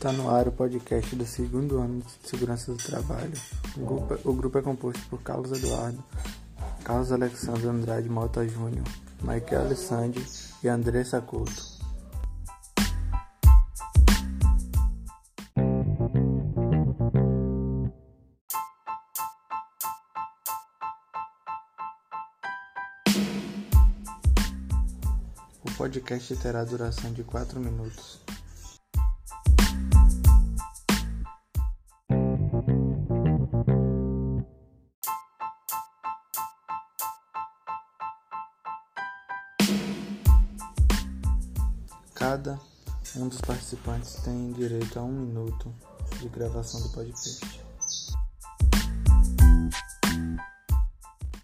Está no ar o podcast do segundo ano de Segurança do Trabalho. O grupo, o grupo é composto por Carlos Eduardo, Carlos Alexandre Andrade Mota Júnior, Michael Alessandri e Andressa Couto. O podcast terá duração de 4 minutos. Cada um dos participantes tem direito a um minuto de gravação do podcast.